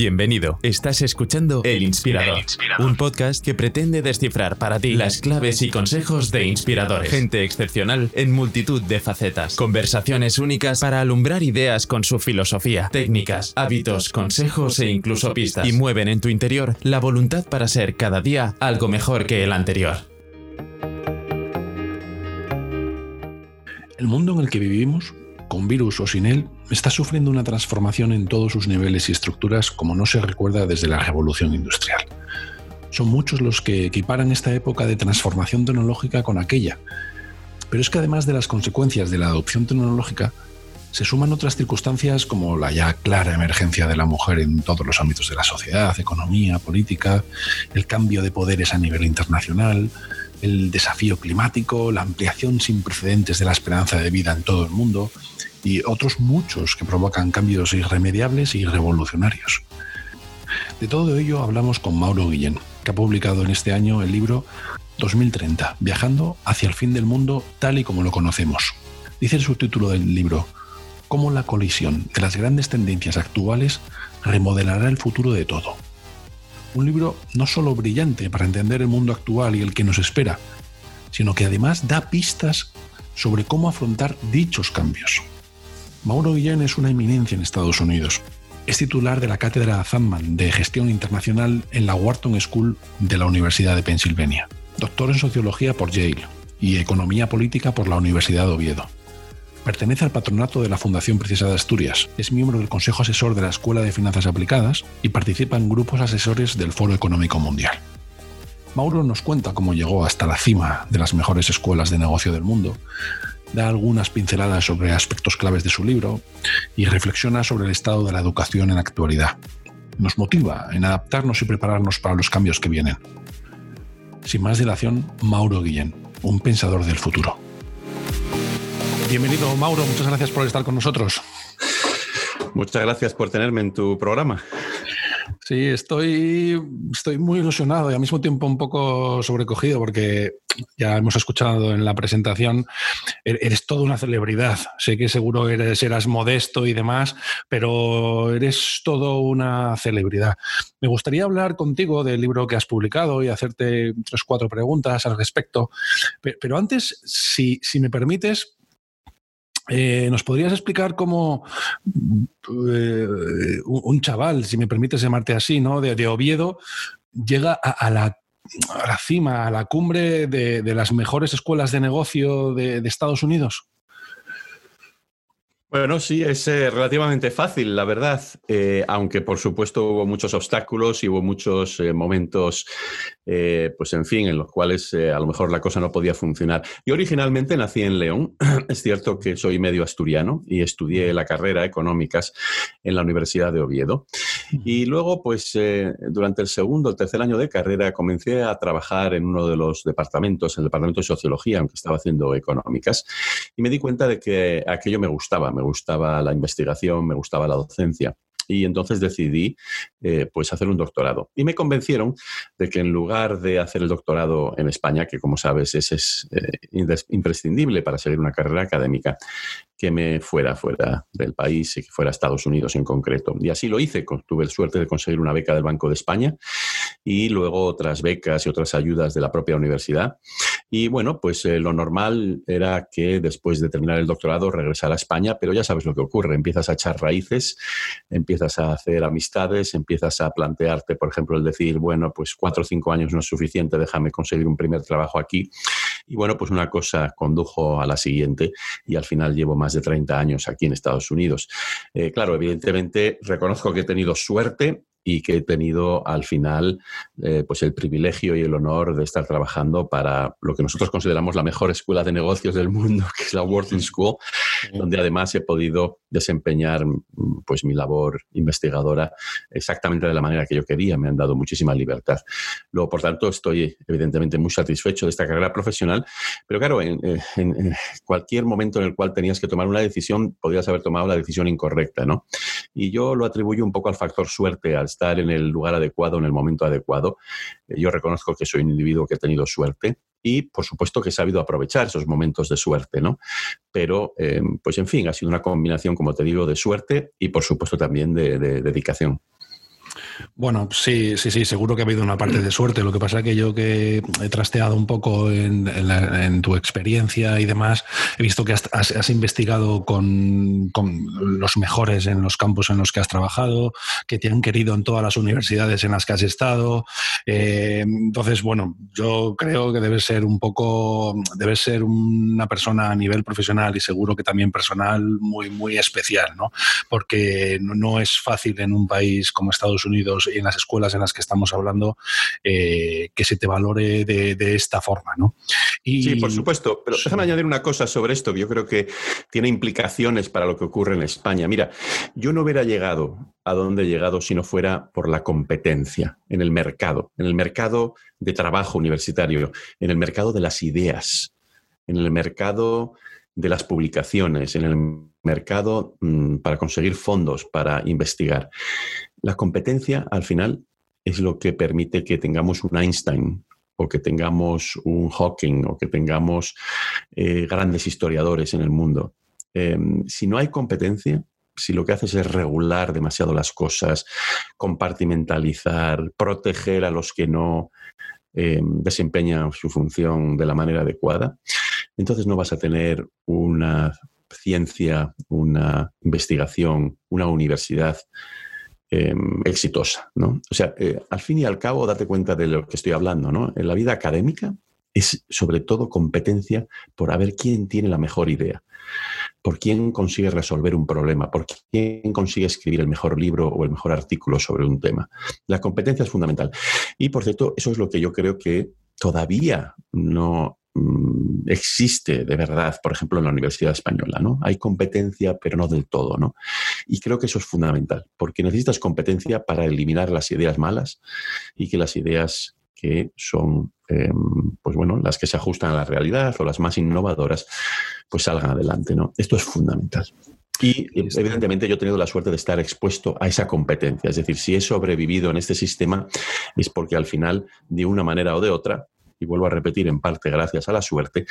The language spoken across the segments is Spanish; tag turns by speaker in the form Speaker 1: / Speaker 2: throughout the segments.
Speaker 1: Bienvenido. Estás escuchando El Inspirador,
Speaker 2: El Inspirador.
Speaker 1: un podcast que pretende descifrar para ti las claves y consejos de inspiradores. Gente excepcional en multitud de facetas. Conversaciones únicas para alumbrar ideas con su filosofía, técnicas, hábitos, consejos e incluso pistas. Y mueven en tu interior la voluntad para ser cada día algo mejor que el anterior.
Speaker 3: El mundo en el que vivimos, con virus o sin él, está sufriendo una transformación en todos sus niveles y estructuras como no se recuerda desde la revolución industrial. Son muchos los que equiparan esta época de transformación tecnológica con aquella. Pero es que además de las consecuencias de la adopción tecnológica, se suman otras circunstancias como la ya clara emergencia de la mujer en todos los ámbitos de la sociedad, economía, política, el cambio de poderes a nivel internacional, el desafío climático, la ampliación sin precedentes de la esperanza de vida en todo el mundo y otros muchos que provocan cambios irremediables y revolucionarios. De todo ello hablamos con Mauro Guillén, que ha publicado en este año el libro 2030, Viajando hacia el fin del mundo tal y como lo conocemos. Dice el subtítulo del libro, cómo la colisión de las grandes tendencias actuales remodelará el futuro de todo. Un libro no solo brillante para entender el mundo actual y el que nos espera, sino que además da pistas sobre cómo afrontar dichos cambios. Mauro Guillén es una eminencia en Estados Unidos. Es titular de la cátedra Zandman de Gestión Internacional en la Wharton School de la Universidad de Pensilvania. Doctor en Sociología por Yale y Economía Política por la Universidad de Oviedo. Pertenece al patronato de la Fundación Princesa de Asturias, es miembro del Consejo Asesor de la Escuela de Finanzas Aplicadas y participa en grupos asesores del Foro Económico Mundial. Mauro nos cuenta cómo llegó hasta la cima de las mejores escuelas de negocio del mundo, da algunas pinceladas sobre aspectos claves de su libro y reflexiona sobre el estado de la educación en la actualidad. Nos motiva en adaptarnos y prepararnos para los cambios que vienen. Sin más dilación, Mauro Guillén, un pensador del futuro. Bienvenido, Mauro. Muchas gracias por estar con nosotros.
Speaker 4: Muchas gracias por tenerme en tu programa.
Speaker 3: Sí, estoy, estoy muy ilusionado y al mismo tiempo un poco sobrecogido porque ya hemos escuchado en la presentación, er-, eres toda una celebridad. Sé que seguro eres, eras modesto y demás, pero eres todo una celebridad. Me gustaría hablar contigo del libro que has publicado y hacerte tres, cuatro preguntas al respecto. Pero antes, si, si me permites, eh, ¿Nos podrías explicar cómo eh, un chaval, si me permites llamarte así, ¿no? de, Oviedo, llega a, a, la, cima, a la cumbre de, las mejores escuelas de negocio de Estados Unidos?
Speaker 4: Bueno, sí, es eh, relativamente fácil, la verdad, eh, aunque por supuesto hubo muchos obstáculos y hubo muchos eh, momentos, pues en fin, en los cuales a lo mejor la cosa no podía funcionar. Yo originalmente nací en León, es cierto que soy medio asturiano y estudié la carrera económicas en la Universidad de Oviedo. Y luego, pues durante el segundo o tercer año de carrera comencé a trabajar en uno de los departamentos, el departamento de sociología, aunque estaba haciendo económicas, y me di cuenta de que aquello me gustaba me gustaba la investigación, me gustaba la docencia. Y entonces decidí eh, pues hacer un doctorado. Y me convencieron de que en lugar de hacer el doctorado en España, que como sabes es, eh, imprescindible para seguir una carrera académica, que me fuera fuera del país y que fuera a Estados Unidos en concreto. Y así lo hice. Tuve suerte de conseguir una beca del Banco de España y luego otras becas y otras ayudas de la propia universidad. Y bueno, pues eh, lo normal era que después de terminar el doctorado regresara a España, pero ya sabes lo que ocurre. Empiezas a echar raíces, empiezas a hacer amistades, empiezas a plantearte, por ejemplo, el decir, bueno, pues cuatro o cinco años no es suficiente, déjame conseguir un primer trabajo aquí. Y bueno, pues una cosa condujo a la siguiente y al final llevo más de 30 años aquí en Estados Unidos. Eh, claro, evidentemente reconozco que he tenido suerte y que he tenido al final eh, pues el privilegio y el honor de estar trabajando para lo que nosotros consideramos la mejor escuela de negocios del mundo, que es la Wharton School, donde además he podido desempeñar pues mi labor investigadora exactamente de la manera que yo quería, me han dado muchísima libertad. Luego, por tanto, estoy evidentemente muy satisfecho de esta carrera profesional, pero claro, en, en cualquier momento en el cual tenías que tomar una decisión, podrías haber tomado la decisión incorrecta, ¿no? Y yo lo atribuyo un poco al factor suerte, al estar en el lugar adecuado, en el momento adecuado. Yo reconozco que soy un individuo que ha tenido suerte y, por supuesto, que he sabido aprovechar esos momentos de suerte, ¿no? Pero, eh, pues en fin, ha sido una combinación, como te digo, de suerte y, por supuesto, también de, de dedicación.
Speaker 3: Bueno, sí, sí, sí, seguro que ha habido una parte de suerte. Lo que pasa es que yo que he trasteado un poco en, tu experiencia y demás, he visto que has, investigado con, los mejores en los campos en los que has trabajado, que te han querido en todas las universidades en las que has estado. Eh, entonces, bueno, yo creo que debes ser un poco, debes ser una persona a nivel profesional y seguro que también personal muy, muy especial, ¿no? Porque no es fácil en un país como Estados Unidos y en las escuelas en las que estamos hablando eh, que se te valore de, esta forma. ¿no?
Speaker 4: sí, por supuesto, pero déjame añadir una cosa sobre esto que yo creo que tiene implicaciones para lo que ocurre en España. Mira, yo no hubiera llegado a donde he llegado si no fuera por la competencia en el mercado, en el mercado de trabajo universitario, en el mercado de las ideas, en el mercado de las publicaciones, en el mercado mm, para conseguir fondos para investigar. La competencia, al final, es lo que permite que tengamos un Einstein o que tengamos un Hawking o que tengamos eh, grandes historiadores en el mundo. Em, si no hay competencia, si lo que haces es regular demasiado las cosas, compartimentalizar, proteger a los que no em, desempeñan su función de la manera adecuada, entonces no vas a tener una ciencia, una investigación, una universidad Em, exitosa, ¿no? O sea, eh, al fin y al cabo, date cuenta de lo que estoy hablando, ¿no? En la vida académica es sobre todo competencia por a ver quién tiene la mejor idea, por quién consigue resolver un problema, por quién consigue escribir el mejor libro o el mejor artículo sobre un tema. La competencia es fundamental. Y por cierto, eso es lo que yo creo que todavía no existe de verdad, por ejemplo, en la Universidad Española, ¿no? Hay competencia, pero no del todo, ¿no? Y creo que eso es fundamental, porque necesitas competencia para eliminar las ideas malas y que las ideas que son, em, pues bueno, las que se ajustan a la realidad o las más innovadoras, pues salgan adelante, ¿no? Esto es fundamental. Y evidentemente yo he tenido la suerte de estar expuesto a esa competencia. Es decir, si he sobrevivido en este sistema es porque al final, de una manera o de otra, y vuelvo a repetir, en parte gracias a la suerte,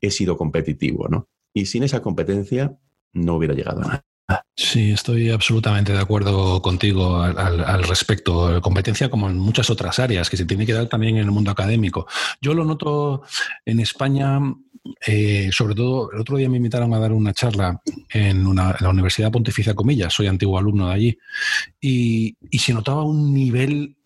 Speaker 4: he sido competitivo, ¿no? Y sin esa competencia no hubiera llegado a nada.
Speaker 3: Sí, estoy absolutamente de acuerdo contigo al, respecto. Competencia como en muchas otras áreas que se tiene que dar también en el mundo académico. Yo lo noto en España, eh, sobre todo el otro día me invitaron a dar una charla en, la Universidad Pontificia Comillas, soy antiguo alumno de allí, y, y se notaba un nivel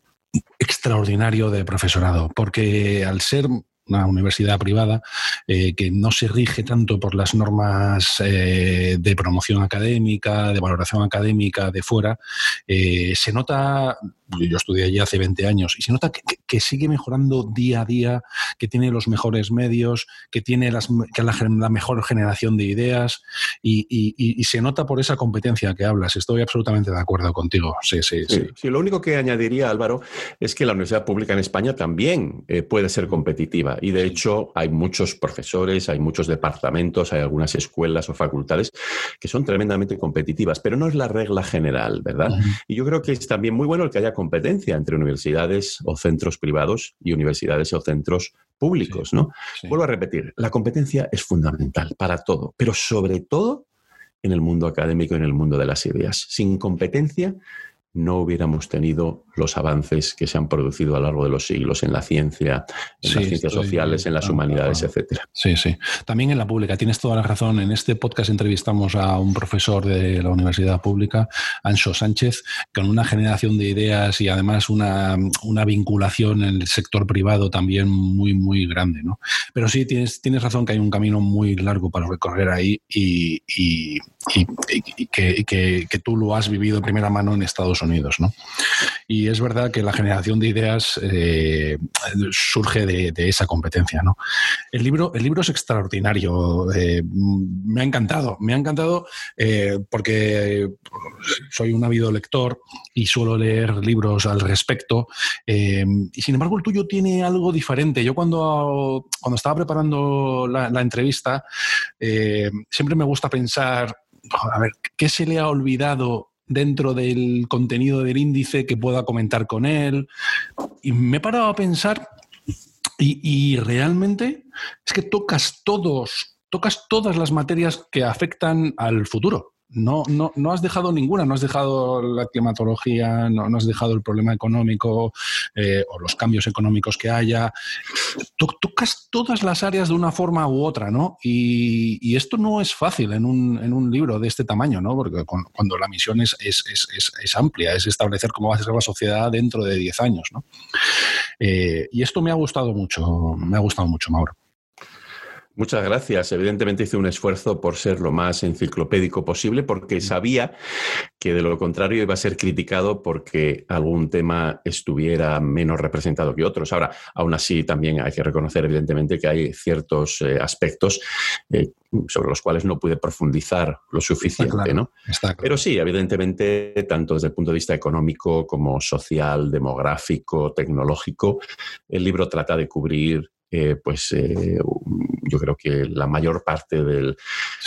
Speaker 3: extraordinario de profesorado, porque al ser una universidad privada eh, que no se rige tanto por las normas eh, de promoción académica, de valoración académica de fuera, eh, se nota, yo estudié allí hace 20 años, y se nota que, sigue mejorando día a día, que tiene los mejores medios, que tiene las, que la, la, mejor generación de ideas, y, se nota por esa competencia que hablas. Estoy absolutamente de acuerdo contigo. Sí, sí, sí.
Speaker 4: sí lo único que añadiría, Álvaro, es que la universidad pública en España también puede ser competitiva y de hecho hay muchos profesores, hay muchos departamentos, hay algunas escuelas o facultades que son tremendamente competitivas, pero no es la regla general, ¿verdad? Y yo creo que es también muy bueno el que haya competencia entre universidades o centros privados y universidades o centros públicos, ¿no? Vuelvo a repetir, la competencia es fundamental para todo, pero sobre todo en el mundo académico y en el mundo de las ideas. Sin competencia no hubiéramos tenido los avances que se han producido a lo largo de los siglos en la ciencia, en las ciencias sociales, en las humanidades, etcétera.
Speaker 3: Sí, sí. También en la pública, tienes toda la razón. En este podcast entrevistamos a un profesor de la Universidad Pública, Ancho Sánchez, con una generación de ideas y además una, vinculación en el sector privado también muy, muy grande. ¿no? Pero sí, tienes, tienes razón que hay un camino muy largo para recorrer ahí y, que, que, tú lo has vivido de primera mano en Estados Unidos. ¿No? Y es verdad que la generación de ideas eh, surge de, esa competencia. ¿no? El, libro, el libro es extraordinario, eh, me ha encantado, me ha encantado eh, porque soy un ávido lector y suelo leer libros al respecto. y sin embargo, el tuyo tiene algo diferente. Yo cuando, cuando estaba preparando la entrevista, siempre me gusta pensar, a ver, ¿qué se le ha olvidado dentro del contenido del índice que pueda comentar con él. Y me he parado a pensar y, realmente es que tocas todos, tocas todas las materias que afectan al futuro. No, no, no has dejado ninguna, no has dejado la climatología, no, has dejado el problema económico eh, o los cambios económicos que haya. Tocas todas las áreas de una forma u otra, ¿no? Y, esto no es fácil en un, en un, libro de este tamaño, ¿no? Porque cuando la misión es, es, es, es, amplia, es establecer cómo va a ser la sociedad dentro de 10 años, ¿no? Eh, y esto me ha gustado mucho, me ha gustado mucho, Mauro.
Speaker 4: Muchas gracias. Evidentemente hice un esfuerzo por ser lo más enciclopédico posible porque sabía que de lo contrario iba a ser criticado porque algún tema estuviera menos representado que otros. Ahora, aún así, también hay que reconocer evidentemente que hay ciertos eh, aspectos eh, sobre los cuales no pude profundizar lo suficiente, ¿no? Pero sí, evidentemente, tanto desde el punto de vista económico como social, demográfico, tecnológico, el libro trata de cubrir eh, pues eh, yo creo que la mayor parte de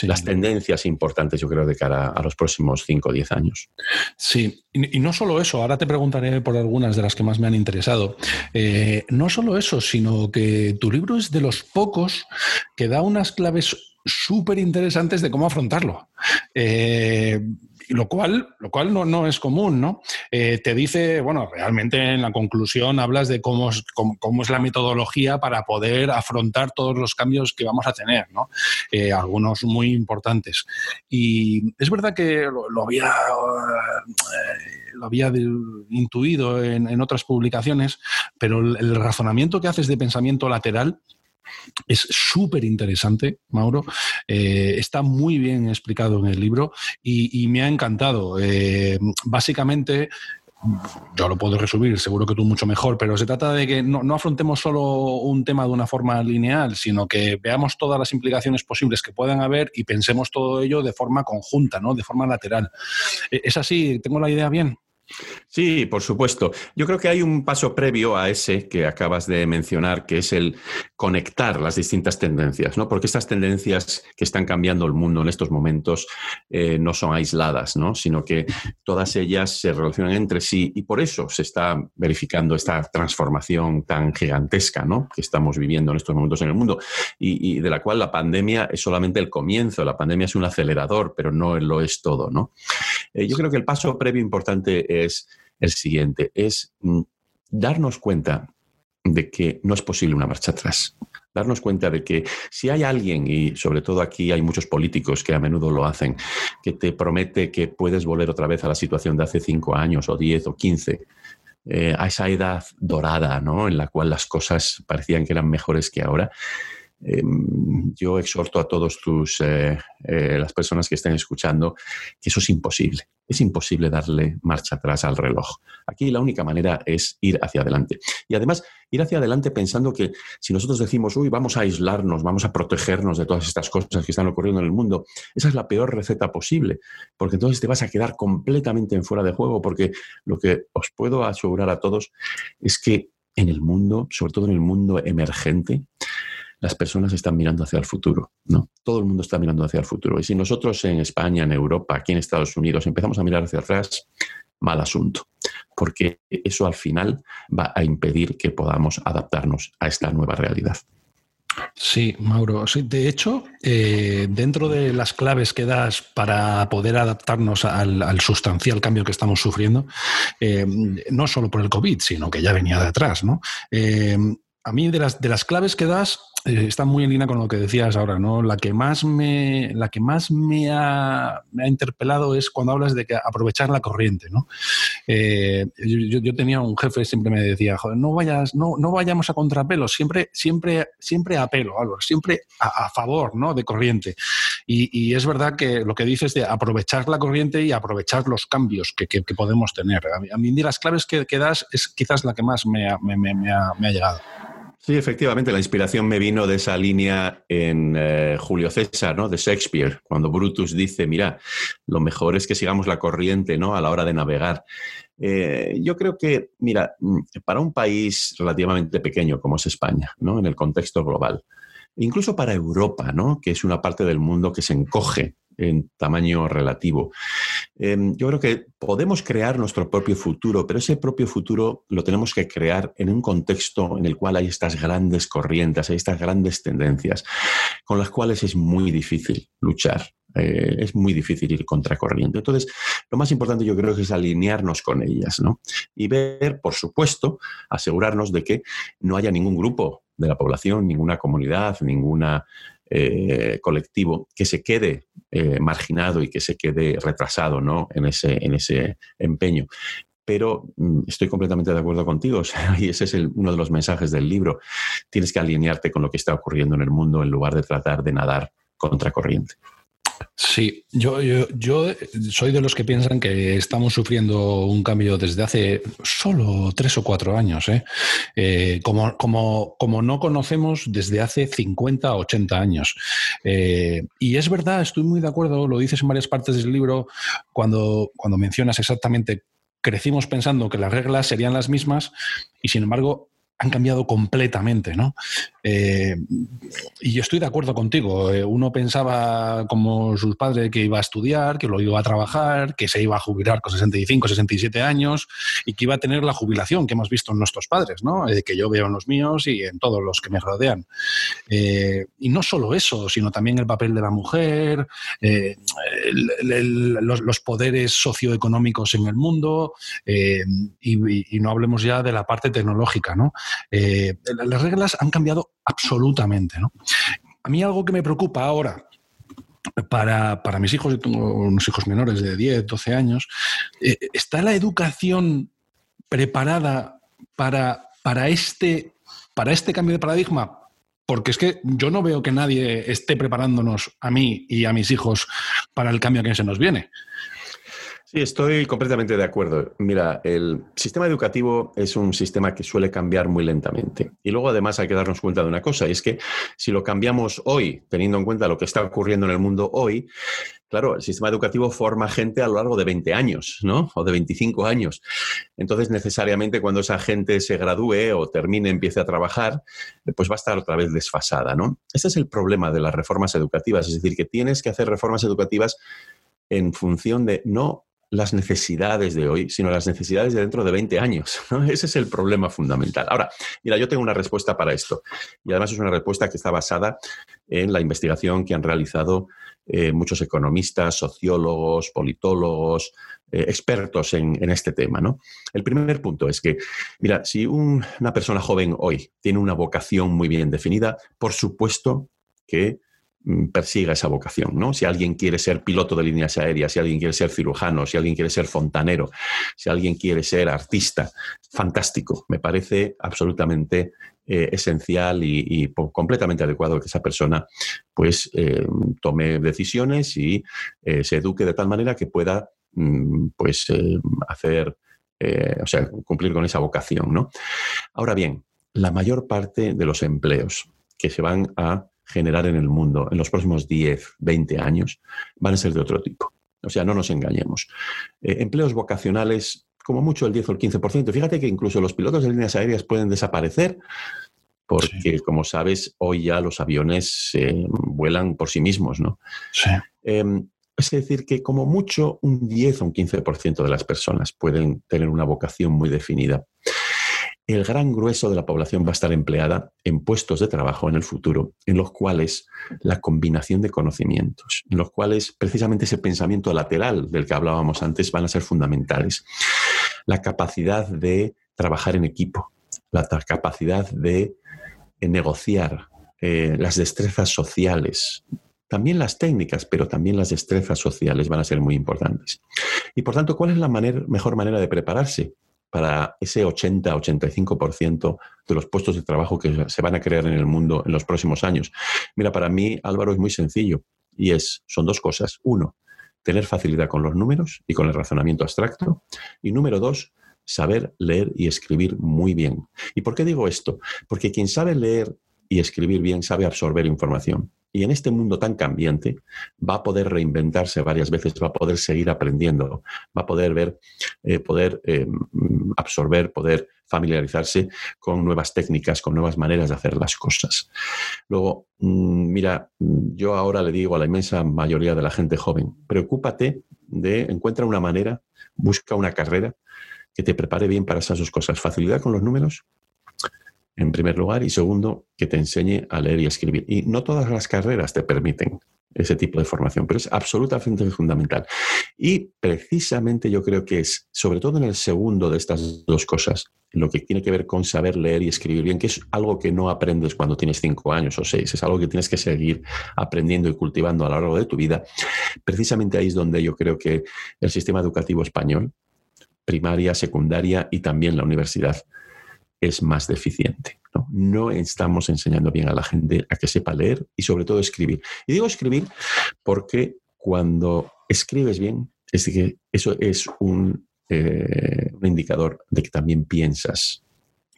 Speaker 4: las tendencias importantes, yo creo, de cara a los próximos 5 o 10 años.
Speaker 3: Sí, y, no solo eso, ahora te preguntaré por algunas de las que más me han interesado. Eh, no solo eso, sino que tu libro es de los pocos que da unas claves súper interesantes de cómo afrontarlo. Eh, lo cual, lo cual no, no es común, ¿no? Eh, te dice, bueno, realmente en la conclusión hablas de cómo es, cómo, es la metodología para poder afrontar todos los cambios que vamos a tener, ¿no? Eh, algunos muy importantes. Y es verdad que lo, había, lo había intuido en, otras publicaciones, pero el razonamiento que haces de pensamiento lateral es súper interesante, Mauro. Eh, está muy bien explicado en el libro y, me ha encantado. Eh, básicamente, yo lo puedo resumir, seguro que tú mucho mejor, pero se trata de que no, afrontemos solo un tema de una forma lineal, sino que veamos todas las implicaciones posibles que puedan haber y pensemos todo ello de forma conjunta, ¿no? de forma lateral. Eh, ¿Es así? ¿Tengo la idea bien?
Speaker 4: Sí, por supuesto. Yo creo que hay un paso previo a ese que acabas de mencionar, que es el conectar las distintas tendencias, ¿no? Porque estas tendencias que están cambiando el mundo en estos momentos eh, no son aisladas, ¿no? Sino que todas ellas se relacionan entre sí y por eso se está verificando esta transformación tan gigantesca, ¿no? Que estamos viviendo en estos momentos en el mundo y, de la cual la pandemia es solamente el comienzo. La pandemia es un acelerador, pero no lo es todo, ¿no? Eh, yo creo que el paso previo importante es el siguiente, es mm, darnos cuenta de que no es posible una marcha atrás. Darnos cuenta de que si hay alguien, y sobre todo aquí hay muchos políticos que a menudo lo hacen, que te promete que puedes volver otra vez a la situación de hace cinco años o diez o quince, eh, a esa edad dorada, ¿no? En la cual las cosas parecían que eran mejores que ahora, Em, yo exhorto a todos tus, eh, eh, las personas que estén escuchando que eso es imposible. Es imposible darle marcha atrás al reloj. Aquí la única manera es ir hacia adelante. Y además, ir hacia adelante pensando que si nosotros decimos, uy, vamos a aislarnos, vamos a protegernos de todas estas cosas que están ocurriendo en el mundo, esa es la peor receta posible, porque entonces te vas a quedar completamente en fuera de juego, porque lo que os puedo asegurar a todos es que en el mundo, sobre todo en el mundo emergente, las personas están mirando hacia el futuro, ¿no? Todo el mundo está mirando hacia el futuro. Y si nosotros en España, en Europa, aquí en Estados Unidos empezamos a mirar hacia atrás, mal asunto, porque eso al final va a impedir que podamos adaptarnos a esta nueva realidad.
Speaker 3: Sí, Mauro. de hecho, eh, dentro de las claves que das para poder adaptarnos al, sustancial cambio que estamos sufriendo, eh, no solo por el COVID, sino que ya venía de atrás, ¿no? Eh, a mí de las, de las claves que das está muy en línea con lo que decías ahora, ¿no? La que más me, la que más me ha, interpelado es cuando hablas de que aprovechar la corriente, ¿no? Eh, yo, tenía un jefe siempre me decía, no vayas, no, no vayamos a contrapelo, siempre, siempre, siempre a pelo, siempre a, favor, ¿no? De corriente. Y, es verdad que lo que dices de aprovechar la corriente y aprovechar los cambios que, podemos tener. A mí, las claves que, que, das es quizás la que más me ha llegado.
Speaker 4: Sí, efectivamente, la inspiración me vino de esa línea en eh, Julio César, ¿no? De Shakespeare, cuando Brutus dice, mira, lo mejor es que sigamos la corriente, ¿no? A la hora de navegar. Eh, yo creo que, mira, mm, para un país relativamente pequeño como es España, ¿no? En el contexto global, incluso para Europa, ¿no? Que es una parte del mundo que se encoge en tamaño relativo. Em, yo creo que podemos crear nuestro propio futuro, pero ese propio futuro lo tenemos que crear en un contexto en el cual hay estas grandes corrientes, hay estas grandes tendencias, con las cuales es muy difícil luchar. Eh, es muy difícil ir contracorriente. Entonces, lo más importante yo creo que es alinearnos con ellas, ¿no? Y ver, por supuesto, asegurarnos de que no haya ningún grupo de la población, ninguna comunidad, ninguna eh, colectivo que se quede eh, marginado y que se quede retrasado ¿no? en, ese, en ese empeño. Pero mm, estoy completamente de acuerdo contigo, y ese es uno de los mensajes del libro. Tienes que alinearte con lo que está ocurriendo en el mundo en lugar de tratar de nadar contracorriente.
Speaker 3: Sí, yo, yo, soy de los que piensan que estamos sufriendo un cambio desde hace solo tres o cuatro años, ¿eh? Eh, como, como, como, no conocemos desde hace 50 o 80 años. Eh, y es verdad, estoy muy de acuerdo, lo dices en varias partes del libro, cuando, cuando mencionas exactamente, crecimos pensando que las reglas serían las mismas y sin embargo han cambiado completamente, ¿no? Eh, y yo estoy de acuerdo contigo. Eh, uno pensaba como sus padres que iba a estudiar, que lo iba a trabajar, que se iba a jubilar con 65, 67 años y que iba a tener la jubilación que hemos visto en nuestros padres, ¿no? Eh, que yo veo en los míos y en todos los que me rodean. y no solo eso, sino también el papel de la mujer, los, poderes socioeconómicos en el mundo y, y no hablemos ya de la parte tecnológica, ¿no? Eh, las reglas han cambiado absolutamente. A mí algo que me preocupa ahora, para, mis hijos, yo tengo unos hijos menores de 10, 12 años, eh, ¿está la educación preparada para, para, este, para este cambio de paradigma? Porque es que yo no veo que nadie esté preparándonos a mí y a mis hijos para el cambio que se nos viene.
Speaker 4: Sí, estoy completamente de acuerdo. Mira, el sistema educativo es un sistema que suele cambiar muy lentamente. Y luego además hay que darnos cuenta de una cosa, y es que si lo cambiamos hoy, teniendo en cuenta lo que está ocurriendo en el mundo hoy, claro, el sistema educativo forma gente a lo largo de 20 años, ¿no? O de 25 años. Entonces, necesariamente cuando esa gente se gradúe o termine, empiece a trabajar, pues va a estar otra vez desfasada, ¿no? Ese es el problema de las reformas educativas, es decir, que tienes que hacer reformas educativas en función de no las necesidades de hoy, sino las necesidades de dentro de 20 años. Ese es el problema fundamental. Ahora, mira, yo tengo una respuesta para esto. Y además es una respuesta que está basada en la investigación que han realizado eh, muchos economistas, sociólogos, politólogos, eh, expertos en, este tema. ¿no? El primer punto es que, mira, si una persona joven hoy tiene una vocación muy bien definida, por supuesto que persiga esa vocación, ¿no? Si alguien quiere ser piloto de líneas aéreas, si alguien quiere ser cirujano, si alguien quiere ser fontanero, si alguien quiere ser artista, fantástico. Me parece absolutamente eh, esencial y, completamente adecuado que esa persona pues eh, tome decisiones y eh, se eduque de tal manera que pueda mm, pues hacer, o sea, cumplir con esa vocación, ¿no? Ahora bien, la mayor parte de los empleos que se van a generar en el mundo en los próximos 10, 20 años van a ser de otro tipo. O sea, no nos engañemos. Eh, empleos vocacionales, como mucho el 10 o el 15%. Fíjate que incluso los pilotos de líneas aéreas pueden desaparecer porque, como sabes, hoy ya los aviones eh, vuelan por sí mismos, ¿no?
Speaker 3: Sí.
Speaker 4: Em, es decir, que como mucho un 10 o un 15% de las personas pueden tener una vocación muy definida el gran grueso de la población va a estar empleada en puestos de trabajo en el futuro, en los cuales la combinación de conocimientos, en los cuales precisamente ese pensamiento lateral del que hablábamos antes van a ser fundamentales. La capacidad de trabajar en equipo, la capacidad de negociar, eh, las destrezas sociales, también las técnicas, pero también las destrezas sociales van a ser muy importantes. Y por tanto, ¿cuál es la mejor manera de prepararse? Para ese 80-85% de los puestos de trabajo que se van a crear en el mundo en los próximos años? Mira, para mí, Álvaro, es muy sencillo y es, son dos cosas. Uno, tener facilidad con los números y con el razonamiento abstracto. Y número dos, saber leer y escribir muy bien. ¿Y por qué digo esto? Porque quien sabe leer y escribir bien sabe absorber información y en este mundo tan cambiante va a poder reinventarse varias veces, va a poder seguir aprendiendo, va a poder ver, eh, poder eh, absorber, poder familiarizarse con nuevas técnicas, con nuevas maneras de hacer las cosas. Luego, mm, mira, yo ahora le digo a la inmensa mayoría de la gente joven, preocúpate de encuentra una manera, busca una carrera que te prepare bien para esas dos cosas. Facilidad con los números, en primer lugar, y segundo, que te enseñe a leer y escribir. Y no todas las carreras te permiten ese tipo de formación, pero es absolutamente fundamental. Y precisamente yo creo que es, sobre todo en el segundo de estas dos cosas, lo que tiene que ver con saber leer y escribir bien, que es algo que no aprendes cuando tienes cinco años o seis, es algo que tienes que seguir aprendiendo y cultivando a lo largo de tu vida. Precisamente ahí es donde yo creo que el sistema educativo español, primaria, secundaria y también la universidad, es más deficiente. ¿no? estamos enseñando bien a la gente a que sepa leer y sobre todo escribir. Y digo escribir porque cuando escribes bien, es que eso es un, eh, un indicador de que también piensas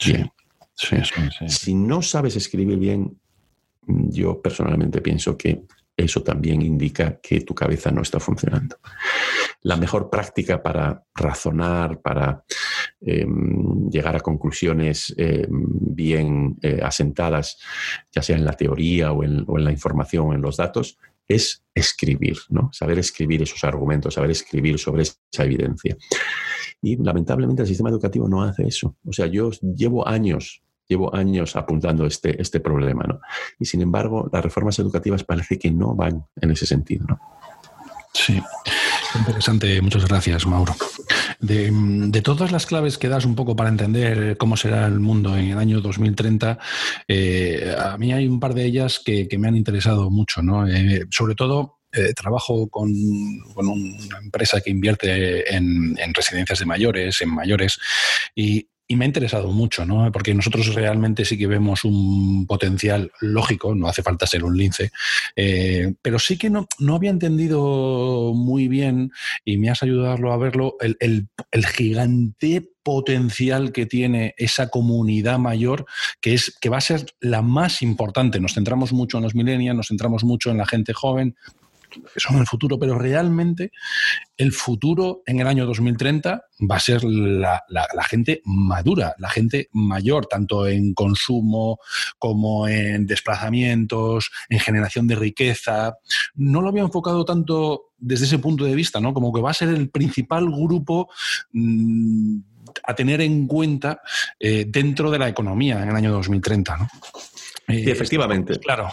Speaker 4: bien. si no sabes escribir bien, yo personalmente pienso que eso también indica que tu cabeza no está funcionando. La mejor práctica para razonar, para em, llegar a conclusiones em, bien eh, asentadas, ya sea en la teoría o en, la información o en los datos, es escribir, ¿no? Saber escribir esos argumentos, saber escribir sobre esa evidencia. Y lamentablemente el sistema educativo no hace eso. O sea, yo llevo años llevo años apuntando este, este problema, ¿no? Y sin embargo, las reformas educativas parece que no van en ese sentido.
Speaker 3: Sí, interesante. Muchas gracias, Mauro. De, todas las claves que das un poco para entender cómo será el mundo en el año 2030, eh, a mí hay un par de ellas que, me han interesado mucho, ¿no? Eh, sobre todo eh, trabajo con, una empresa que invierte en, en, residencias de mayores, en mayores, y y me ha interesado mucho, ¿no? Porque nosotros realmente sí que vemos un potencial lógico, no hace falta ser un lince, eh, pero sí que no, no, había entendido muy bien, y me has ayudado a verlo, el, el, gigante potencial que tiene esa comunidad mayor, que es que va a ser la más importante. Nos centramos mucho en los millennials, nos centramos mucho en la gente joven, son el futuro, pero realmente el futuro en el año 2030 va a ser la, gente madura, la gente mayor, tanto en consumo como en desplazamientos, en generación de riqueza. No lo había enfocado tanto desde ese punto de vista, ¿no? Como que va a ser el principal grupo mm, a tener en cuenta eh, dentro de la economía en el año 2030, ¿no?
Speaker 4: Sí, efectivamente.
Speaker 3: claro.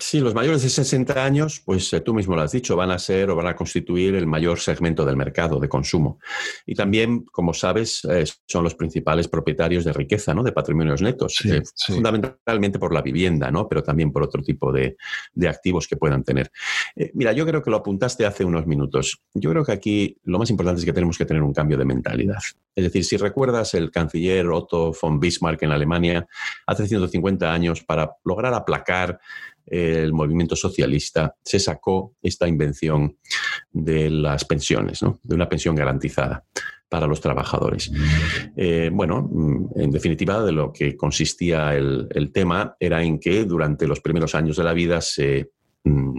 Speaker 4: Sí, los mayores de 60 años, pues eh, tú mismo lo has dicho, van a ser o van a constituir el mayor segmento del mercado de consumo. Y también, como sabes, eh, son los principales propietarios de riqueza, ¿no? De patrimonios netos, eh, fundamentalmente por la vivienda, ¿no? Pero también por otro tipo de, activos que puedan tener. mira, yo creo que lo apuntaste hace unos minutos. Yo creo que aquí lo más importante es que tenemos que tener un cambio de mentalidad. Es decir, si recuerdas el canciller Otto von Bismarck en Alemania hace 150 años para lograr aplacar el movimiento socialista se sacó esta invención de las pensiones, de una pensión garantizada para los trabajadores. Eh, bueno, mm, en definitiva, de lo que consistía el, tema era en que durante los primeros años de la vida se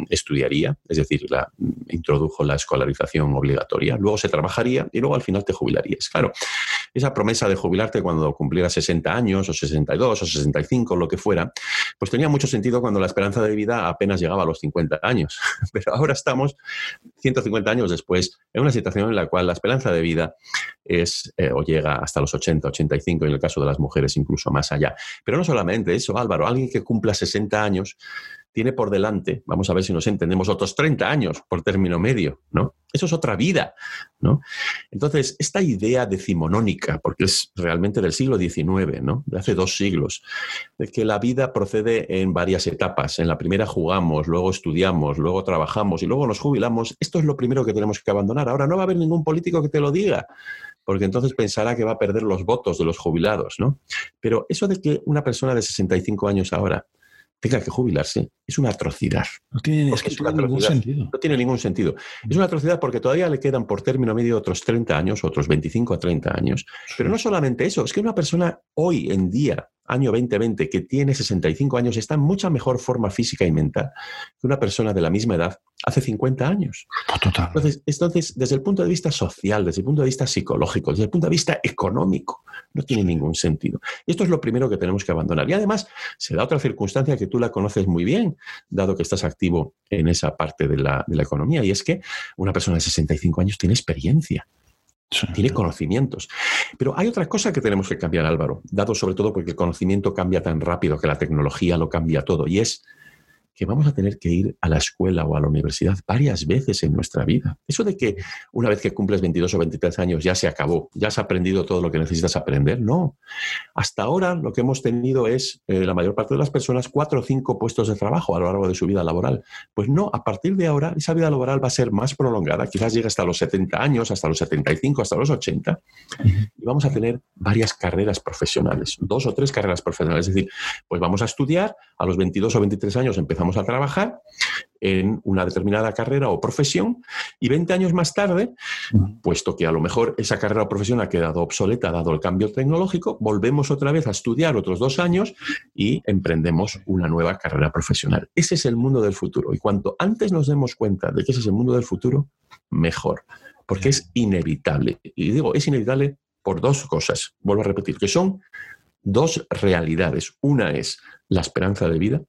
Speaker 4: estudiaría, es decir, la, mm, introdujo la escolarización obligatoria, luego se trabajaría y luego al final te jubilarías. Claro, esa promesa de jubilarte cuando cumplieras 60 años o 62 o 65, lo que fuera, pues tenía mucho sentido cuando la esperanza de vida apenas llegaba a los 50 años. Pero ahora estamos 150 años después en una situación en la cual la esperanza de vida es eh, o llega hasta los 80, 85, en el caso de las mujeres incluso más allá. Pero no solamente eso, Álvaro, alguien que cumpla 60 años tiene por delante, vamos a ver si nos entendemos, otros 30 años por término medio, ¿no? Eso es otra vida, ¿no? Entonces, esta idea decimonónica, porque es realmente del siglo XIX, ¿no? De hace dos siglos, de que la vida procede en varias etapas. En la primera jugamos, luego estudiamos, luego trabajamos y luego nos jubilamos. Esto es lo primero que tenemos que abandonar. Ahora no va a haber ningún político que te lo diga porque entonces pensará que va a perder los votos de los jubilados, ¿no? Pero eso de que una persona de 65 años ahora tenga que jubilarse, es una atrocidad.
Speaker 3: No tiene, ningún sentido.
Speaker 4: No tiene ningún sentido. Es una atrocidad porque todavía le quedan por término medio otros 30 años, otros 25 a 30 años. Pero no solamente eso, es que una persona hoy en día, año 2020, que tiene 65 años, está en mucha mejor forma física y mental que una persona de la misma edad hace 50 años.
Speaker 3: Total.
Speaker 4: Entonces, entonces, desde el punto de vista social, desde el punto de vista psicológico, desde el punto de vista económico, no tiene ningún sentido. Y esto es lo primero que tenemos que abandonar. Y además, se da otra circunstancia que tú la conoces muy bien, dado que estás activo en esa parte de la, de la economía, y es que una persona de 65 años tiene experiencia tiene conocimientos. Pero hay otra cosa que tenemos que cambiar, Álvaro, dado sobre todo porque el conocimiento cambia tan rápido que la tecnología lo cambia todo, y es que vamos a tener que ir a la escuela o a la universidad varias veces en nuestra vida. Eso de que una vez que cumples 22 o 23 años ya se acabó, ya has aprendido todo lo que necesitas aprender, no. Hasta ahora lo que hemos tenido es, eh, la mayor parte de las personas, cuatro o cinco puestos de trabajo a lo largo de su vida laboral. Pues no, a partir de ahora esa vida laboral va a ser más prolongada, quizás llegue hasta los 70 años, hasta los 75, hasta los 80, y vamos a tener varias carreras profesionales, dos o tres carreras profesionales. Es decir, pues vamos a estudiar, a los 22 o 23 años empezamos a trabajar en una determinada carrera o profesión y 20 años más tarde, puesto que a lo mejor esa carrera o profesión ha quedado obsoleta dado el cambio tecnológico, volvemos otra vez a estudiar otros dos años y emprendemos una nueva carrera profesional. Ese es el mundo del futuro y cuanto antes nos demos cuenta de que ese es el mundo del futuro, mejor, porque es inevitable. Y digo, es inevitable por dos cosas, vuelvo a repetir, que son dos realidades. Una es la esperanza de vida,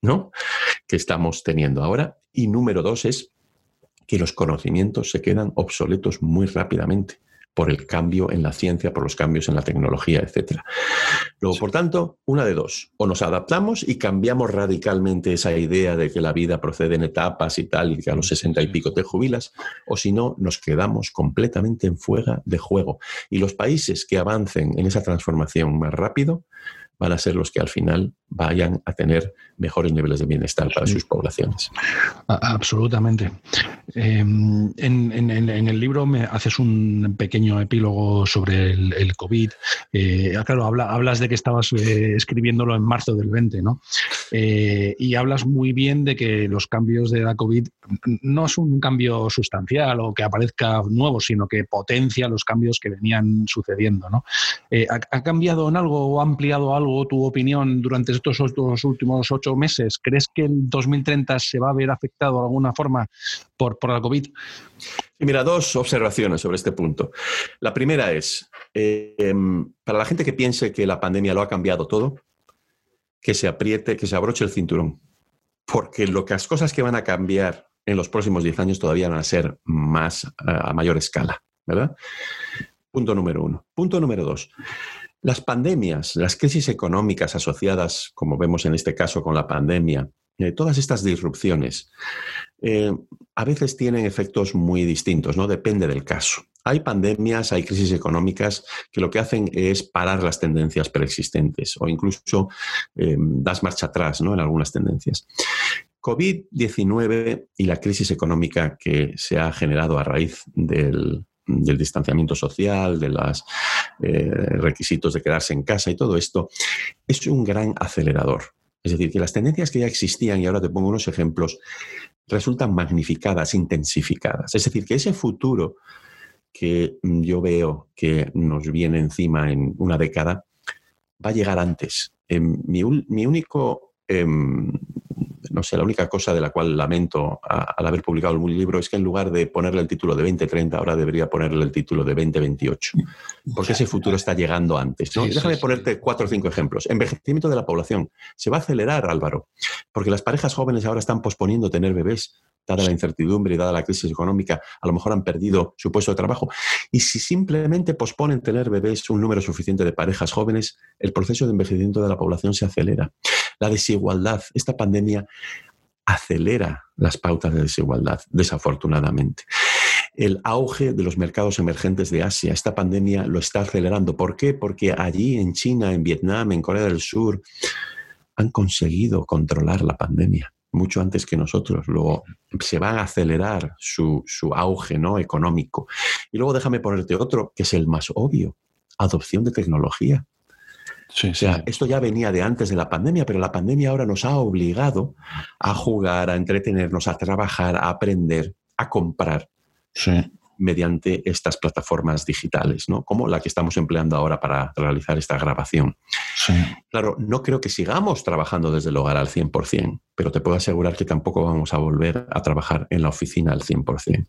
Speaker 4: ¿no? Que estamos teniendo ahora. Y número dos es que los conocimientos se quedan obsoletos muy rápidamente por el cambio en la ciencia, por los cambios en la tecnología, etc. Luego, por tanto, una de dos, o nos adaptamos y cambiamos radicalmente esa idea de que la vida procede en etapas y tal, y que a los sesenta y pico te jubilas, o si no, nos quedamos completamente en fuega de juego. Y los países que avancen en esa transformación más rápido van a ser los que al final vayan a tener mejores niveles de bienestar para sus poblaciones.
Speaker 3: Absolutamente. Em, en, el libro me haces un pequeño epílogo sobre el, COVID. Eh, ah, claro, hablas de que estabas eh, escribiéndolo en marzo del 20, ¿no? Eh, y hablas muy bien de que los cambios de la COVID no es un cambio sustancial o que aparezca nuevo, sino que potencia los cambios que venían sucediendo, ¿no? ¿ha, cambiado en algo o ha ampliado algo tu opinión durante estos últimos ocho meses? ¿Crees que el 2030 se va a ver afectado de alguna forma por, la COVID?
Speaker 4: mira, dos observaciones sobre este punto. La primera es, em, para la gente que piense que la pandemia lo ha cambiado todo, que se apriete, que se abroche el cinturón, porque lo que, las cosas que van a cambiar en los próximos 10 años todavía van a ser más a mayor escala, ¿verdad? Punto número uno. Punto número dos. Las pandemias, las crisis económicas asociadas, como vemos en este caso con la pandemia, eh, todas estas disrupciones, eh, a veces tienen efectos muy distintos, ¿no? Depende del caso. Hay pandemias, hay crisis económicas que lo que hacen es parar las tendencias preexistentes o incluso eh, das marcha atrás ¿no? en algunas tendencias. COVID-19 y la crisis económica que se ha generado a raíz del, del distanciamiento social, de los eh, requisitos de quedarse en casa y todo esto, es un gran acelerador. Es decir, que las tendencias que ya existían, y ahora te pongo unos ejemplos, resultan magnificadas, intensificadas. Es decir, que ese futuro que yo veo que nos viene encima en una década, va a llegar antes. mi, mi único em, no sé, la única cosa de la cual lamento al haber publicado el libro es que en lugar de ponerle el título de 2030, ahora debería ponerle el título de 2028, porque ese futuro está llegando antes. Déjame ponerte cuatro o cinco ejemplos. Envejecimiento de la población. Se va a acelerar, Álvaro, porque las parejas jóvenes ahora están posponiendo tener bebés dada la incertidumbre y dada la crisis económica, a lo mejor han perdido su puesto de trabajo. Y si simplemente posponen tener bebés un número suficiente de parejas jóvenes, el proceso de envejecimiento de la población se acelera. La desigualdad, esta pandemia acelera las pautas de desigualdad, desafortunadamente. El auge de los mercados emergentes de Asia, esta pandemia lo está acelerando. ¿Por qué? Porque allí en China, en Vietnam, en Corea del Sur, han conseguido controlar la pandemia mucho antes que nosotros. Luego se va a acelerar su, auge ¿no? económico. Y luego déjame ponerte otro, que es el más obvio, adopción de tecnología. O sea, esto ya venía de antes de la pandemia, pero la pandemia ahora nos ha obligado a jugar, a entretenernos, a trabajar, a aprender, a comprar. mediante estas plataformas digitales, ¿no? como la que estamos empleando ahora para realizar esta grabación. Claro, no creo que sigamos trabajando desde el hogar al 100%, pero te puedo asegurar que tampoco vamos a volver a trabajar en la oficina al 100%.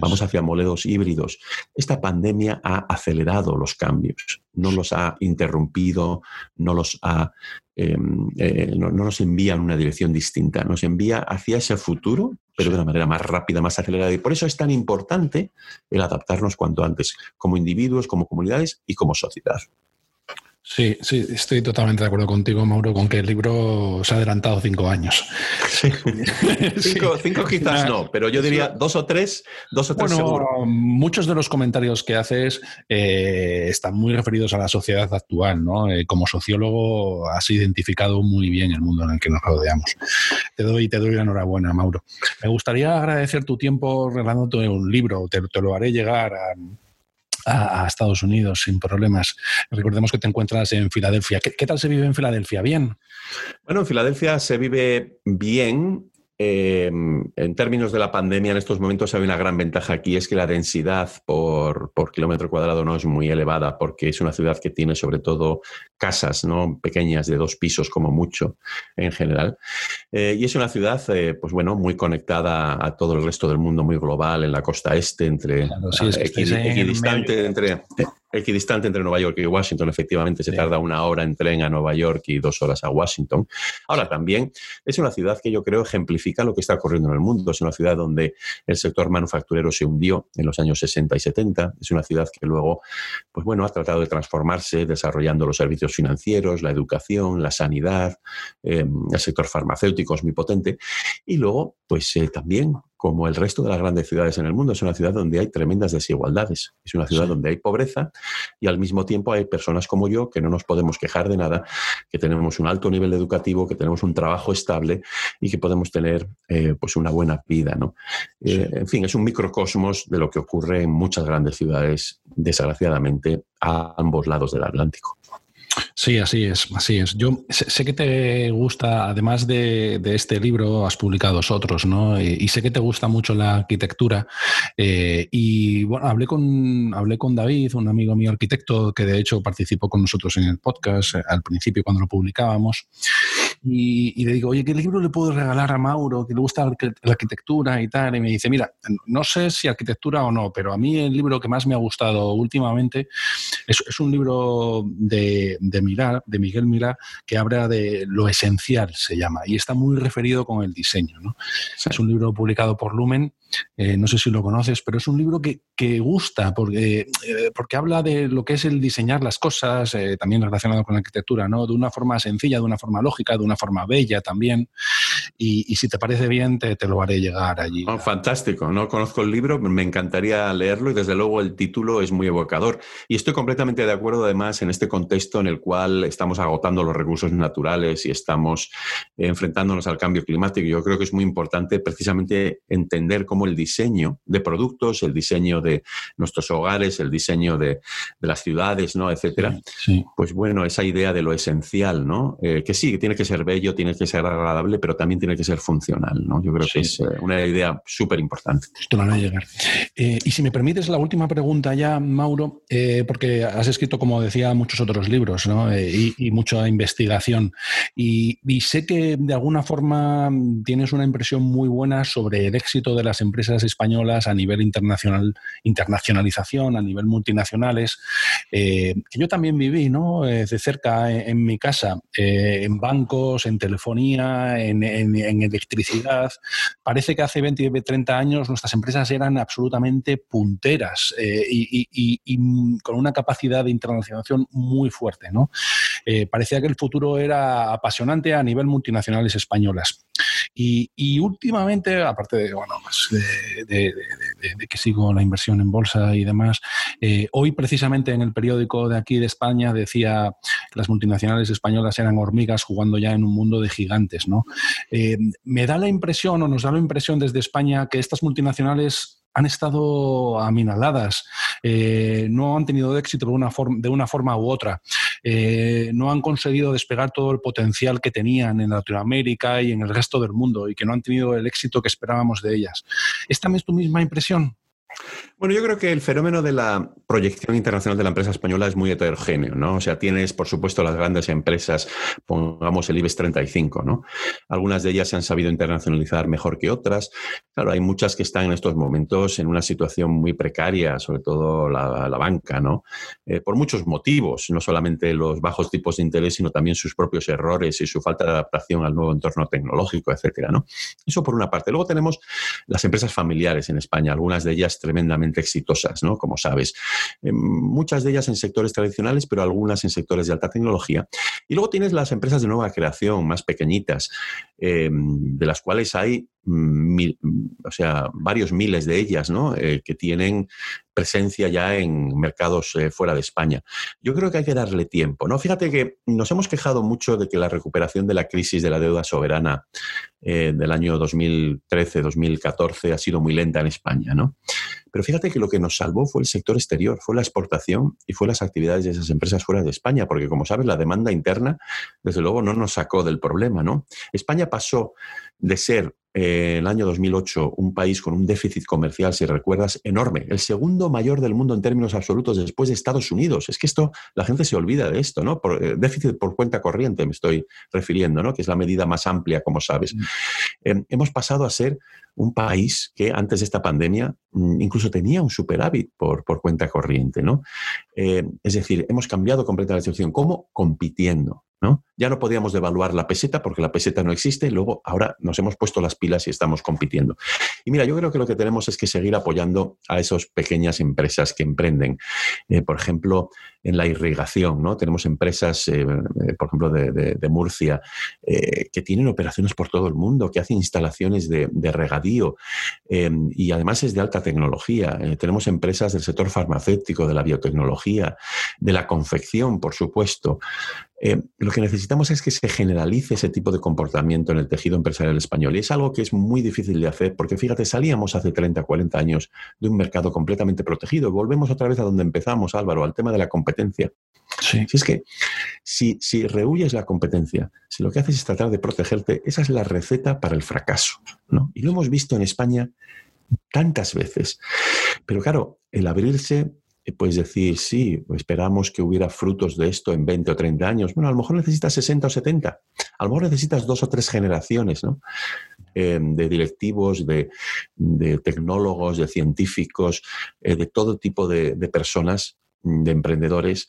Speaker 4: vamos hacia modelos híbridos. Esta pandemia ha acelerado los cambios, no los ha interrumpido, no los ha em, eh, no, nos envía en una dirección distinta, nos envía hacia ese futuro, pero de una manera más rápida, más acelerada. Y por eso es tan importante el adaptarnos cuanto antes, como individuos, como comunidades y como sociedad.
Speaker 3: Sí, sí, estoy totalmente de acuerdo contigo, Mauro, con que el libro se ha adelantado cinco años.
Speaker 4: Sí. cinco, quizás no, pero yo diría dos o tres, dos o tres bueno,
Speaker 3: Muchos de los comentarios que haces eh, están muy referidos a la sociedad actual, ¿no? Eh, como sociólogo has identificado muy bien el mundo en el que nos rodeamos. Te doy, te doy la enhorabuena, Mauro. Me gustaría agradecer tu tiempo regalándote un libro, te, te lo haré llegar a a, Estados Unidos sin problemas. Recordemos que te encuentras en Filadelfia. ¿Qué, tal se vive en Filadelfia? ¿Bien?
Speaker 4: Bueno, en Filadelfia se vive bien. Em, en términos de la pandemia, en estos momentos hay una gran ventaja aquí, es que la densidad por, kilómetro cuadrado no es muy elevada, porque es una ciudad que tiene sobre todo casas ¿no? pequeñas de dos pisos como mucho en general. Eh, y es una ciudad, eh, pues bueno, muy conectada a todo el resto del mundo, muy global, en la costa este, entre, equidistante entre equidistante entre Nueva York y Washington. Efectivamente, se tarda una hora en tren a Nueva York y dos horas a Washington. Ahora, también es una ciudad que yo creo ejemplifica lo que está ocurriendo en el mundo. Es una ciudad donde el sector manufacturero se hundió en los años 60 y 70. Es una ciudad que luego, pues bueno, ha tratado de transformarse desarrollando los servicios financieros, la educación, la sanidad, eh, el sector farmacéutico es muy potente. Y luego, pues eh, también como el resto de las grandes ciudades en el mundo. Es una ciudad donde hay tremendas desigualdades. Es una ciudad donde hay pobreza y al mismo tiempo hay personas como yo que no nos podemos quejar de nada, que tenemos un alto nivel educativo, que tenemos un trabajo estable y que podemos tener eh, pues una buena vida. ¿no? Eh, en fin, es un microcosmos de lo que ocurre en muchas grandes ciudades, desgraciadamente, a ambos lados del Atlántico.
Speaker 3: Sí, así es, así es. Yo sé, que te gusta, además de, este libro, has publicado otros, ¿no? Y, sé que te gusta mucho la arquitectura. Eh, y bueno, hablé con, hablé con David, un amigo mío arquitecto, que de hecho participó con nosotros en el podcast eh, al principio cuando lo publicábamos. Y, le digo, oye, ¿qué libro le puedo regalar a Mauro que le gusta la arquitectura y tal? Y me dice, mira, no sé si arquitectura o no, pero a mí el libro que más me ha gustado últimamente es, es un libro de de, Milá, de Miguel Milá, que habla de lo esencial, se llama, y está muy referido con el diseño. Es un libro publicado por Lumen eh, no sé si lo conoces, pero es un libro que, gusta porque, eh, porque habla de lo que es el diseñar las cosas, eh, también relacionado con la arquitectura, ¿no? de una forma sencilla, de una forma lógica, de una forma bella también. Y, si te parece bien, te, lo haré llegar allí.
Speaker 4: Oh, fantástico, no conozco el libro, me encantaría leerlo y desde luego el título es muy evocador. Y estoy completamente de acuerdo además en este contexto en el cual estamos agotando los recursos naturales y estamos enfrentándonos al cambio climático. Yo creo que es muy importante precisamente entender cómo el diseño de productos, el diseño de nuestros hogares, el diseño de, las ciudades, ¿no? etcétera. Pues bueno, esa idea de lo esencial, ¿no? Eh, que sí, tiene que ser bello, tiene que ser agradable, pero también tiene que ser funcional, ¿no? Yo creo que es eh, una idea súper importante.
Speaker 3: Esto van a llegar. Eh, y si me permites la última pregunta ya, Mauro, porque has escrito, como decía, muchos otros libros ¿no? y, mucha investigación. Y, y sé que de alguna forma tienes una impresión muy buena sobre el éxito de las empresas españolas a nivel internacional, internacionalización, a nivel multinacionales, eh, que yo también viví ¿no? Eh, de cerca en, mi casa, eh, en bancos, en telefonía, en, electricidad. Parece que hace 20 y 30 años nuestras empresas eran absolutamente punteras y, con una capacidad de internacionalización muy fuerte. ¿no? parecía que el futuro era apasionante a nivel multinacionales españolas. Y, últimamente, aparte de, bueno, pues de, que sigo la inversión en bolsa y demás, eh, hoy precisamente en el periódico de aquí de España decía que las multinacionales españolas eran hormigas jugando ya en un mundo de gigantes. ¿no? Eh, me da la impresión, o nos da la impresión desde España, que estas multinacionales han estado aminaladas, eh, no han tenido éxito de una, de una forma u otra, eh, no han conseguido despegar todo el potencial que tenían en Latinoamérica y en el resto del mundo y que no han tenido el éxito que esperábamos de ellas. ¿Esta es tu misma impresión?
Speaker 4: Bueno, yo creo que el fenómeno de la proyección internacional de la empresa española es muy heterogéneo, ¿no? O sea, tienes, por supuesto, las grandes empresas, pongamos el IBEX 35, ¿no? Algunas de ellas se han sabido internacionalizar mejor que otras. Claro, hay muchas que están en estos momentos en una situación muy precaria, sobre todo la, banca, ¿no? Eh, por muchos motivos, no solamente los bajos tipos de interés, sino también sus propios errores y su falta de adaptación al nuevo entorno tecnológico, etcétera, ¿no? Eso por una parte. Luego tenemos las empresas familiares en España, algunas de ellas tremendamente exitosas, ¿no? Como sabes. Em, muchas de ellas en sectores tradicionales, pero algunas en sectores de alta tecnología. Y luego tienes las empresas de nueva creación, más pequeñitas, em, de las cuales hay o sea, varios miles de ellas, ¿no? Eh, que tienen presencia ya en mercados eh, fuera de España. Yo creo que hay que darle tiempo, ¿no? Fíjate que nos hemos quejado mucho de que la recuperación de la crisis de la deuda soberana eh, del año 2013-2014 ha sido muy lenta en España, ¿no? Pero fíjate que lo que nos salvó fue el sector exterior, fue la exportación y fue las actividades de esas empresas fuera de España, porque como sabes, la demanda interna, desde luego, no nos sacó del problema, ¿no? España pasó de ser eh, el año 2008 un país con un déficit comercial, si recuerdas, enorme, el segundo mayor del mundo en términos absolutos después de Estados Unidos. Es que esto, la gente se olvida de esto, ¿no? Por, eh, déficit por cuenta corriente me estoy refiriendo, ¿no? Que es la medida más amplia, como sabes. Mm. Eh, hemos pasado a ser un país que antes de esta pandemia mm, incluso tenía un superávit por, por cuenta corriente, ¿no? es decir, hemos cambiado completamente la situación. ¿Cómo? Compitiendo. Ya no podíamos devaluar la peseta porque la peseta no existe, luego ahora nos hemos puesto las pilas y estamos compitiendo. Y mira, yo creo que lo que tenemos es que seguir apoyando a esas pequeñas empresas que emprenden. Eh, por ejemplo, en la irrigación, ¿no? Tenemos empresas, eh, eh, por ejemplo, de, Murcia, que tienen operaciones por todo el mundo, que hacen instalaciones de, regadío y además es de alta tecnología. tenemos empresas del sector farmacéutico, de la biotecnología, de la confección, por supuesto. Eh, lo que necesitamos es que se generalice ese tipo de comportamiento en el tejido empresarial español. Y es algo que es muy difícil de hacer porque, fíjate, salíamos hace 30, 40 años de un mercado completamente protegido. Volvemos otra vez a donde empezamos, Álvaro, al tema de la competencia. Si es que si, si rehuyes la competencia, si lo que haces es tratar de protegerte, esa es la receta para el fracaso. ¿no? Y lo hemos visto en España tantas veces. Pero claro, el abrirse puedes decir, sí, esperamos que hubiera frutos de esto en 20 o 30 años. Bueno, a lo mejor necesitas 60 o 70. A lo mejor necesitas dos o tres generaciones ¿no? Eh, de directivos, de, tecnólogos, de científicos, eh, de todo tipo de, personas, de emprendedores,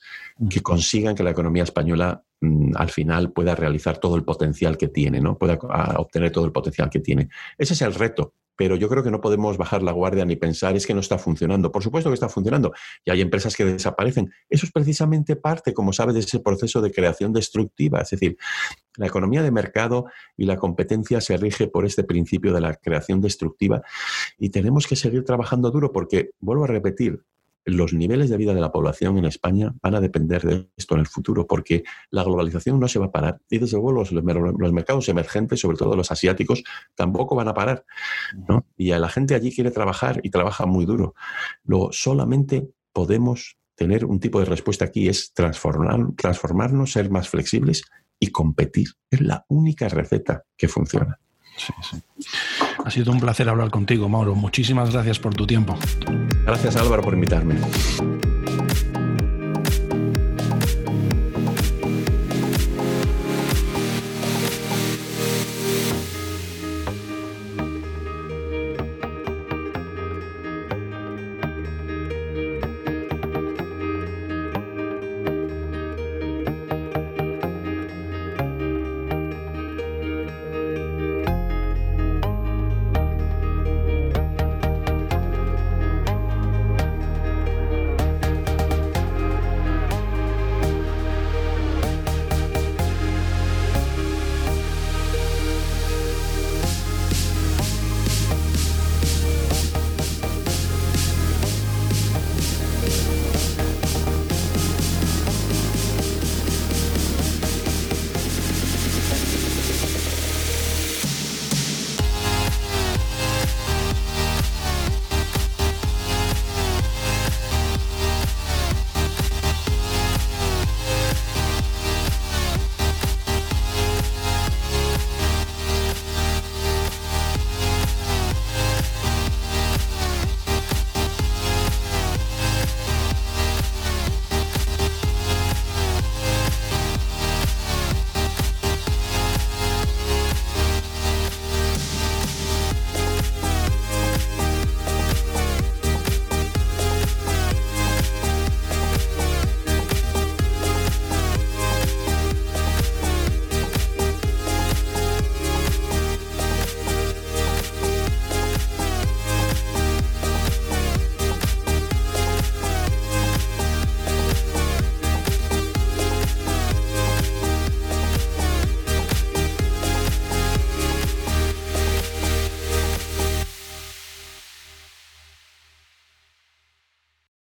Speaker 4: que consigan que la economía española mm, al final pueda realizar todo el potencial que tiene, ¿no? pueda obtener todo el potencial que tiene. Ese es el reto pero yo creo que no podemos bajar la guardia ni pensar es que no está funcionando. Por supuesto que está funcionando y hay empresas que desaparecen. Eso es precisamente parte, como sabes, de ese proceso de creación destructiva. Es decir, la economía de mercado y la competencia se rige por este principio de la creación destructiva y tenemos que seguir trabajando duro porque, vuelvo a repetir, los niveles de vida de la población en España van a depender de esto en el futuro, porque la globalización no se va a parar. Y desde luego los, mercados emergentes, sobre todo los asiáticos, tampoco van a parar. Y la gente allí quiere trabajar y trabaja muy duro. Luego, solamente podemos tener un tipo de respuesta aquí, es transformar, transformarnos, ser más flexibles y competir. Es la única receta que funciona.
Speaker 3: Sí, sí. Ha sido un placer hablar contigo, Mauro. Muchísimas gracias por tu tiempo.
Speaker 4: Gracias Álvaro por invitarme.